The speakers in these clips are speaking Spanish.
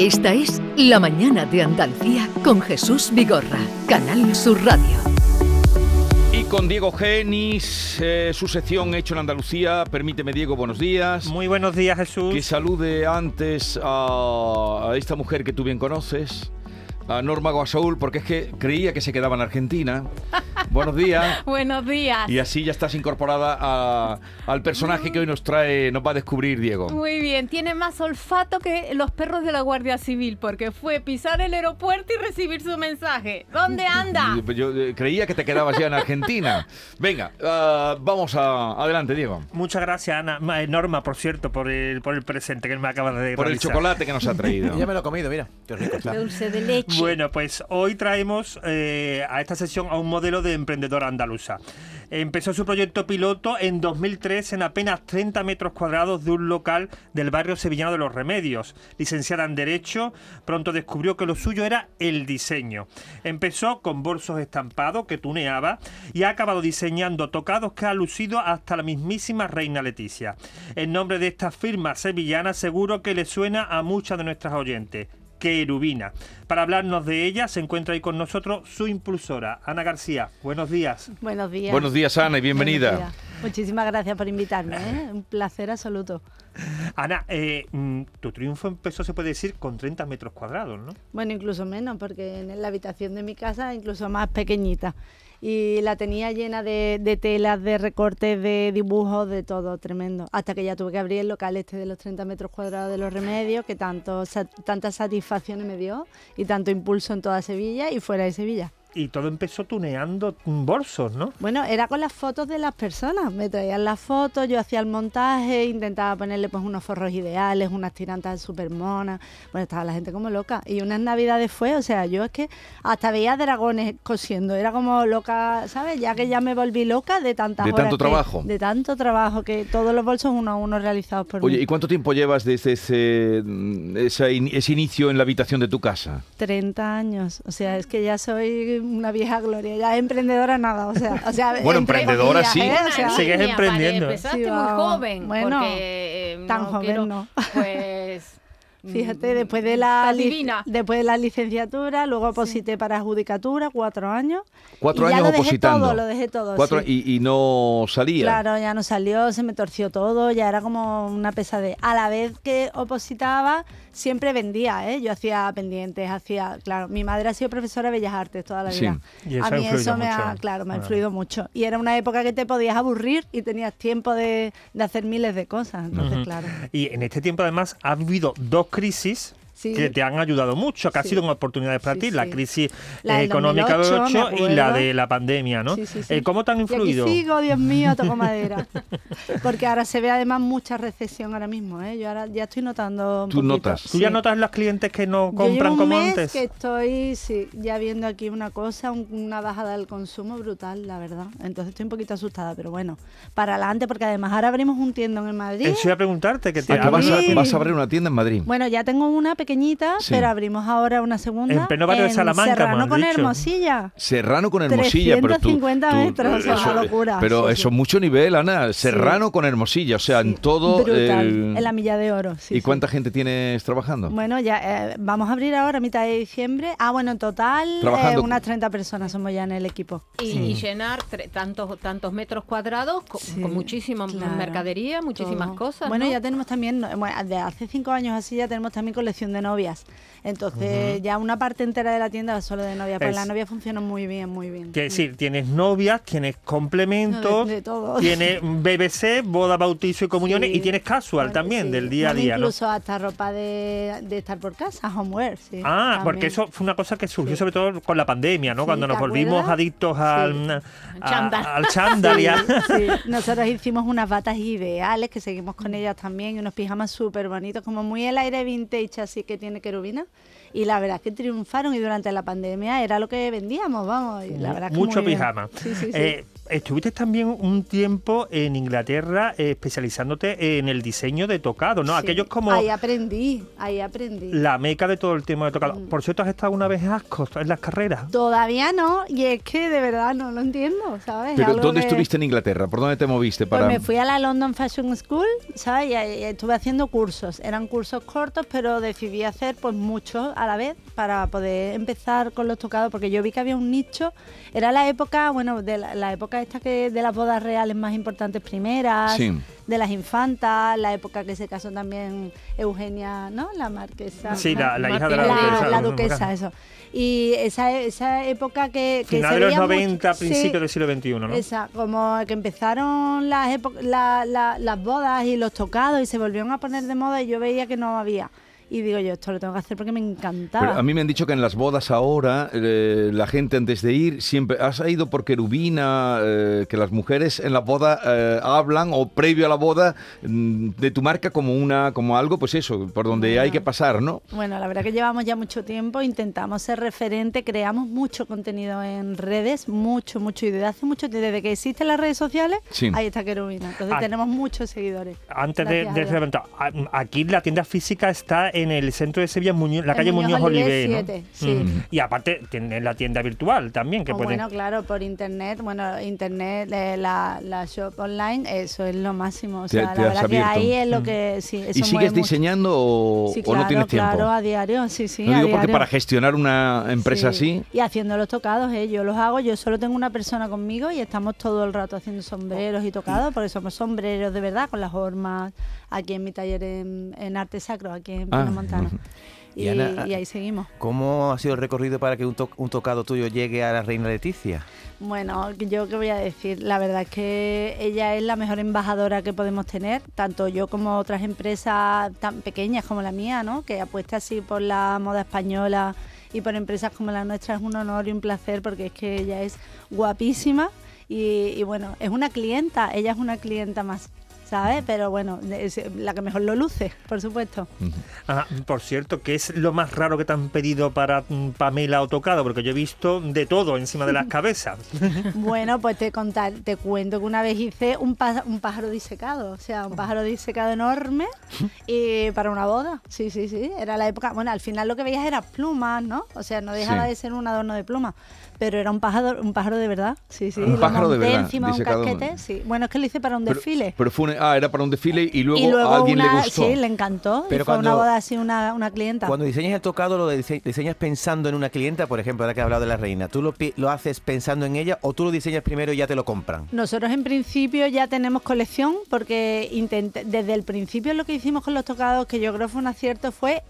Esta es La Mañana de Andalucía con Jesús Vigorra, Canal Sur Radio. Y con Diego Genis, eh, su sección Hecho en Andalucía. Permíteme, Diego, buenos días. Muy buenos días, Jesús. Que salude antes a, a esta mujer que tú bien conoces, a Norma Guasaúl, porque es que creía que se quedaba en Argentina. Buenos días. Buenos días. Y así ya estás incorporada a- al personaje que hoy nos trae, nos va a descubrir Diego. Muy bien, tiene más olfato que los perros de la Guardia Civil, porque fue pisar el aeropuerto y recibir su mensaje. ¿Dónde anda? Y, pues, Yo eh, creía que te quedabas ya en Argentina. Venga, ah, vamos a, adelante, Diego. Muchas gracias, Ana. Eh, Norma, por cierto, por el, por el presente que me acabas de Por el chocolate que nos ha traído. Ya me lo he comido, mira. Qué rico está. Dulce de leche. Bueno, pues hoy traemos eh, a esta sesión a un modelo de emprendedora andaluza. Empezó su proyecto piloto en 2003 en apenas 30 metros cuadrados de un local del barrio sevillano de Los Remedios. Licenciada en Derecho, pronto descubrió que lo suyo era el diseño. Empezó con bolsos estampados que tuneaba y ha acabado diseñando tocados que ha lucido hasta la mismísima Reina Leticia. El nombre de esta firma sevillana seguro que le suena a muchas de nuestras oyentes. Querubina. Para hablarnos de ella se encuentra ahí con nosotros su impulsora, Ana García. Buenos días. Buenos días. Buenos días, Ana, y bienvenida. Buenos días. Muchísimas gracias por invitarme, ¿eh? un placer absoluto. Ana, eh, mm, tu triunfo empezó, se puede decir, con 30 metros cuadrados, ¿no? Bueno, incluso menos, porque en la habitación de mi casa incluso más pequeñita. Y la tenía llena de, telas, de recortes, de dibujos, de todo, tremendo. Hasta que ya tuve que abrir el local este de los 30 metros cuadrados de los remedios, que tanto, sa- tantas satisfacciones me dio y tanto impulso en toda Sevilla y fuera de Sevilla. Y todo empezó tuneando bolsos, ¿no? Bueno, era con las fotos de las personas. Me traían las fotos, yo hacía el montaje, intentaba ponerle pues unos forros ideales, unas tirantas súper monas. Bueno, estaba la gente como loca. Y unas navidades fue, o sea, yo es que hasta veía dragones cosiendo. Era como loca, ¿sabes? Ya que ya me volví loca de tantas De horas tanto que- trabajo. De tanto trabajo, que todos los bolsos uno a uno realizados por Oye, mí. ¿y cuánto tiempo llevas desde ese, mm, in- ese inicio en la habitación de tu casa? 30 años. O sea, es que ya soy una vieja gloria. Ya emprendedora nada. O sea, o sea Bueno, emprendedora sí. ¿eh? O sea, Sigues emprendiendo. vale, Empezaste Sí, muy joven. Bueno, porque, eh, tan no joven quiero- no. Pues. Fíjate, mm, después de la después de la licenciatura, luego oposité para judicatura, cuatro años. Cuatro y ya años lo dejé opositando. todo, lo dejé todo. Cuatro, sí. y, y no salía. Claro, ya no salió, se me torció todo, ya era como una pesadez. A la vez que opositaba, siempre vendía, ¿eh? Yo hacía pendientes, hacía, claro, mi madre ha sido profesora de Bellas Artes toda la Sí. vida. Y eso a ha mí eso me ha, claro, me ha influido mucho. Y era una época que te podías aburrir y tenías tiempo de, de hacer miles de cosas. Entonces, claro. Y en este tiempo, además, has vivido dos crisis. Sí. que te han ayudado mucho, que han Sí. sido oportunidades para Sí, ti, la crisis La eh, económica del 2008, me 8 y la de la pandemia, ¿no? Sí, sí, sí. Eh, ¿Cómo te han Y aquí influido? sigo, Dios mío, toco madera. Porque ahora se ve además mucha recesión ahora mismo, ¿eh? Yo ahora ya estoy notando un ¿Tú poquito. notas? ¿Tú ya Sí. notas los clientes que no Yo compran llevo un como mes antes? que estoy sí, ya viendo aquí una cosa, un- una bajada del consumo brutal, la verdad. Entonces estoy un poquito asustada, pero bueno, para adelante, porque además ahora abrimos un tiendón en Madrid. Eso iba a preguntarte, que te Ah, que vas, a, Sí. vas a abrir una tienda en Madrid. Bueno, ya tengo una pequeñita, Sí. pero abrimos ahora una segunda. En pleno barrio de Salamanca, me Serrano con dicho. Hermosilla. Serrano con Hermosilla, pero tú, 350 tú- metros, o sea, eso- una locura, Pero sí, eso es sí. mucho nivel, Ana. Serrano con Hermosilla, o sea, en todo. Brutal, el- en la milla de oro. sí, ¿Y sí. cuánta gente tienes trabajando? Bueno, ya eh, vamos a abrir ahora a mitad de diciembre. Ah, bueno, en total eh, unas 30 personas somos ya en el equipo. Y, y llenar tantos tantos metros cuadrados con, Sí, con muchísima claro, mercadería, muchísimas todo. cosas. Bueno, ¿no? ya tenemos también, bueno, de hace cinco años así ya tenemos también colección de novias. Entonces ya una parte entera de la tienda es solo de novias, pues Es- las novias funcionan muy bien, muy bien. Quiere decir, tienes novias, tienes complementos, De- de todo. tienes BBC, boda, bautizo y comuniones, Sí. y tienes casual Bueno, también, sí. del día a día, ¿no? Incluso hasta ropa de, de estar por casa, homeware, sí. Ah, porque eso fue una cosa que surgió sobre todo con la pandemia, ¿no? Cuando nos ¿te volvimos acuerdas? adictos al, a- al chándal nosotros hicimos unas batas ideales que seguimos con ellas también y unos pijamas súper bonitos, como muy el aire vintage así que tiene querubina. Y la verdad es que triunfaron y durante la pandemia era lo que vendíamos, vamos. Y la verdad que mucho pijama. Sí, sí, sí. Eh, estuviste también un tiempo en Inglaterra eh, especializándote en el diseño de tocado, ¿no? Sí, Aquello es como Ahí aprendí, ahí aprendí. la meca de todo el tema de tocado. Mm. Por cierto, ¿has estado una vez en Ascos, en las carreras? Todavía no, y es que de verdad no lo entiendo, ¿sabes? Pero Algo ¿dónde que- estuviste en Inglaterra? ¿Por dónde te moviste Pues para...? me fui a la London Fashion School, ¿sabes? Y estuve haciendo cursos. Eran cursos cortos, pero decidí hacer pues muchos a la vez para poder empezar con los tocados, porque yo vi que había un nicho. Era la época, bueno, de la, la época esta que de las bodas reales más importantes primeras, Sí. de las infantas, la época que se casó también Eugenia, ¿no? La marquesa. Sí, la, la hija de la, duquesa. la duquesa, eso. Y esa, esa época que, que Final se de los veía mucho- 90, sí, principios del siglo XXI, ¿no? esa, como que empezaron las, epo- la- la- las bodas y los tocados y se volvieron a poner de moda y yo veía que no había. Y digo yo, esto lo tengo que hacer porque me encantaba. Pero a mí me han dicho que en las bodas ahora, eh, la gente antes de ir, siempre has ido por querubina, eh, que las mujeres en la boda eh, hablan o previo a la boda mm, de tu marca como una, como algo, pues eso, por donde Bueno. hay que pasar, ¿no? Bueno, la verdad que llevamos ya mucho tiempo, intentamos ser referente, creamos mucho contenido en redes, mucho, mucho, y desde hace mucho tiempo, desde que existen las redes sociales, Sí. ahí está Querubina. Entonces Ah. tenemos muchos seguidores. Antes de, Gracias de a- aquí la tienda física está en el centro de Sevilla, Muñoz- la En calle Muñoz Muñoz Oliver, Oliver ¿no? 7, sí. Mm. Y aparte tiene la tienda virtual también, que O puede... Bueno, claro, por internet, bueno, internet, eh, la, la shop online, eso es lo máximo. O sea, te la verdad que ahí es lo Mm. que sí, eso ¿Y sigues mucho. diseñando o, Sí, o claro, no tienes tiempo? Claro, a diario, sí, sí. Lo a digo porque diario. para gestionar una empresa Sí. así, Y haciendo los tocados, eh, yo los hago, yo solo tengo una persona conmigo y estamos todo el rato haciendo sombreros y tocados, porque somos sombreros de verdad, con las hormas, aquí en mi taller en, en arte sacro, aquí en Ah, Montana. ujú. Y, Y Ana, y ahí seguimos. ¿Cómo ha sido el recorrido para que un, to- un tocado tuyo llegue a la reina Leticia? Bueno, yo qué voy a decir, la verdad es que ella es la mejor embajadora que podemos tener, tanto yo como otras empresas tan pequeñas como la mía, ¿no? Que apuesta así por la moda española y por empresas como la nuestra es un honor y un placer porque es que ella es guapísima y, y bueno, es una clienta, ella es una clienta más, ¿sabes? Pero bueno, es la que mejor lo luce, por supuesto. Ah, por cierto, ¿qué es lo más raro que te han pedido para mm, Pamela o tocado? Porque yo he visto de todo encima de las cabezas. Bueno, pues te contar, te cuento que una vez hice un, pá- un pájaro disecado, o sea, un pájaro disecado enorme y para una boda. Sí, sí, sí. Era la época. Bueno, al final lo que veías eran plumas, ¿no? O sea, no dejaba Sí. de ser un adorno de plumas. Pero era un pájaro, un pájaro de verdad. Sí, sí. Un lo pájaro de monté verdad, encima de un casquete. Sí. Bueno, es que lo hice para un pero, desfile. pero fue un- ah, era para un desfile y luego, y luego a alguien una, le gustó. sí, le encantó. Pero y fue una cuando- boda así, una, una clienta. Cuando diseñas el tocado, ¿lo dise- diseñas pensando en una clienta? Por ejemplo, ahora que he hablado de la reina. ¿Tú lo, lo haces pensando en ella o tú lo diseñas primero y ya te lo compran? Nosotros en principio ya tenemos colección porque desde el principio lo que hicimos con los tocados, que yo creo fue un acierto, fue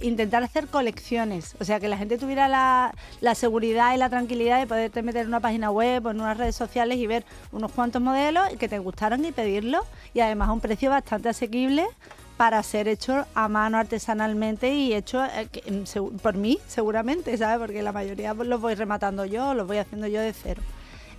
intentar hacer colecciones. O sea, que la gente tuviera la, la seguridad y la tranquilidad de poderte meter en una página web o en unas redes sociales y ver unos cuantos modelos que te gustaran y pedirlos. Y además a un precio bastante asequible para ser hecho a mano artesanalmente y hecho eh, mm, por mí seguramente, ¿sabes? Porque la mayoría los voy rematando yo, los voy haciendo yo de cero.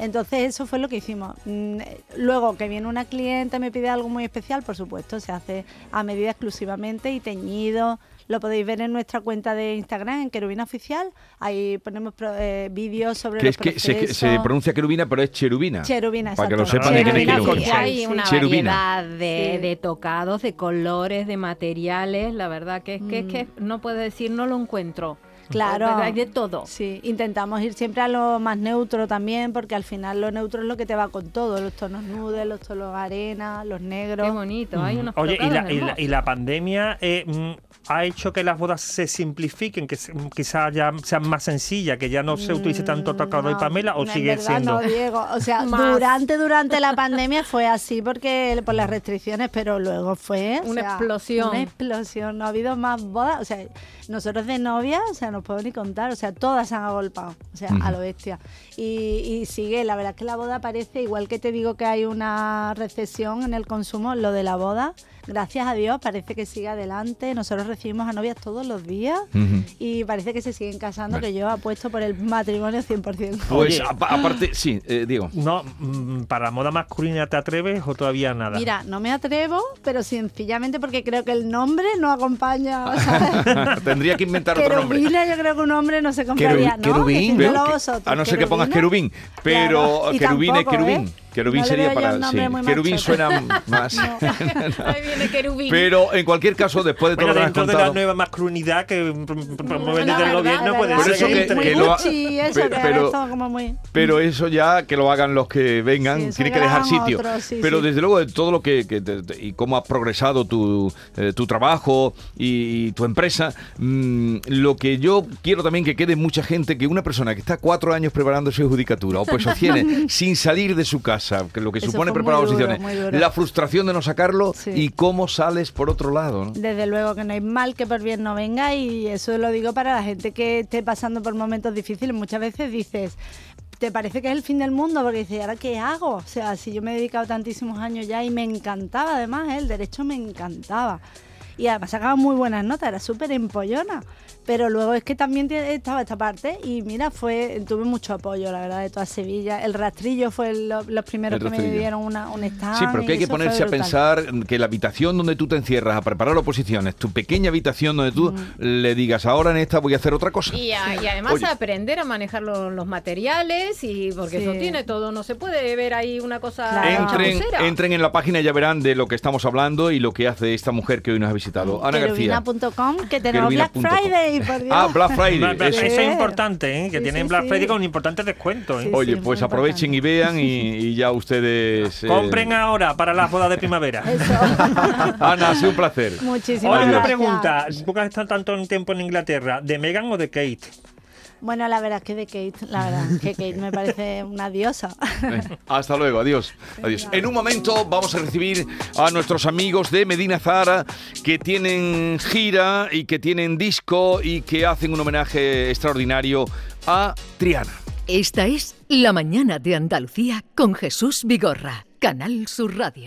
Entonces eso fue lo que hicimos. Mm, eh, Luego que viene una cliente y me pide algo muy especial, por supuesto, se hace a medida exclusivamente y teñido. Lo podéis ver en nuestra cuenta de Instagram, en Querubina Oficial. Ahí ponemos pro- eh, vídeos sobre Que los es que se, pronuncia querubina, pero es cherubina. Cherubina, Para que lo sepan de quién es querubina. hay Sí. una Cherubina. variedad de, Sí. de tocados, de colores, de materiales. La verdad que es que, es que no puedo decir no lo encuentro. Claro. Porque Hay de todo. Sí, intentamos ir siempre a lo más neutro también, porque al final lo neutro es lo que te va con todo, los tonos nudes, los tonos arena, los negros. Qué bonito. Hay unos Oye, y la, y la- y la pandemia eh, mm, ha hecho que las bodas se simplifiquen, que se- quizás ya sean más sencillas, que ya no se utilice tanto tocado y Mm, No, Pamela, o sigue verdad siendo. No, Diego. O sea, durante, durante la pandemia fue así porque por las restricciones, pero luego fue o Una sea, explosión. Una explosión. No ha habido más bodas. O sea, nosotros de novia, o sea, no puedo ni contar. O sea, todas se han agolpado. O sea, a lo bestia. Y, y sigue, la verdad es que la boda parece, igual que te digo que hay una recesión en el consumo, lo de la boda, gracias a Dios, parece que sigue adelante. Nosotros recibimos a novias todos los días y parece que se siguen casando, Vale. que yo apuesto por el matrimonio 100%. Pues aparte, sí, eh, Diego. No, mm, para la moda masculina te atreves o todavía nada. Mira, no me atrevo, pero sencillamente porque creo que el nombre no acompaña. ¿sabes? Tendría que inventar otro nombre. Yo creo que un hombre no se compraría. Querubín, no, querubín. que- a no ser que pongas querubín, pero Claro, querubín es tampoco, querubín. ¿eh? Querubín No sería para sí. Querubín suena más. Ahí viene querubín. Pero en cualquier caso, después de todo Bueno, lo que has dentro de la contado. nueva masculinidad que pr- pr- promueve desde el gobierno puede Por ser eso que- entre- muy que lo ha- Gucci, eso, pero- pero- como muy... Pero eso ya que lo hagan los que vengan, Sí, tiene que dejar sitio. otros, sí, Pero sí. desde luego de todo lo que, que te- te- y cómo ha progresado tu, eh, tu trabajo y, y tu empresa, mm, lo que yo quiero también que quede mucha gente que una persona que está cuatro años preparando su judicatura o pues tiene sin salir de su casa, lo que Eso supone preparar oposiciones, la frustración de no sacarlo Sí. y cómo sales por otro lado. ¿no? Desde luego que no hay mal que por bien no venga y eso lo digo para la gente que esté pasando por momentos difíciles. Muchas veces dices, ¿te parece que es el fin del mundo? Porque dices, ¿y ahora qué hago? O sea, si yo me he dedicado tantísimos años ya y me encantaba además, ¿eh? el derecho me encantaba. Y además sacaba muy buenas notas, era súper empollona. Pero luego es que también estaba esta parte y mira, fue tuve mucho apoyo, la verdad, de toda Sevilla. El rastrillo fue lo- los primeros El que me dieron una, un stand. Sí, pero que hay que ponerse a pensar que la habitación donde tú te encierras a preparar oposiciones, tu pequeña habitación donde tú le digas, ahora en esta voy a hacer otra cosa. Y, a- y además Oye. aprender a manejar lo- los materiales y porque Sí. eso tiene todo, no se puede ver ahí una cosa Claro. Entren, entren en la página y ya verán de lo que estamos hablando y lo que hace esta mujer que hoy nos ha visitado. Ana García. Querubina.com, que tenemos Black. Friday, por Dios. Ah, Black Friday. Eso. Eso Sí. es importante, ¿eh? que Sí, tienen sí, Black sí. Friday con importantes descuentos. ¿eh? Sí. Oye, pues aprovechen y vean y, y ya ustedes... eh, Compren ahora para las bodas de primavera. Eso. Ana, ha sido un placer. Muchísimas Oye, una gracias. pregunta. ¿Tú has estado tanto en tiempo en Inglaterra, de Meghan o de Kate? Bueno, la verdad es que de Kate, la verdad, que Kate me parece una diosa. Eh, Hasta luego, adiós. Adiós. En un momento vamos a recibir a nuestros amigos de Medina Zara que tienen gira y que tienen disco y que hacen un homenaje extraordinario a Triana. Esta es La mañana de Andalucía con Jesús Vigorra, Canal Sur Radio.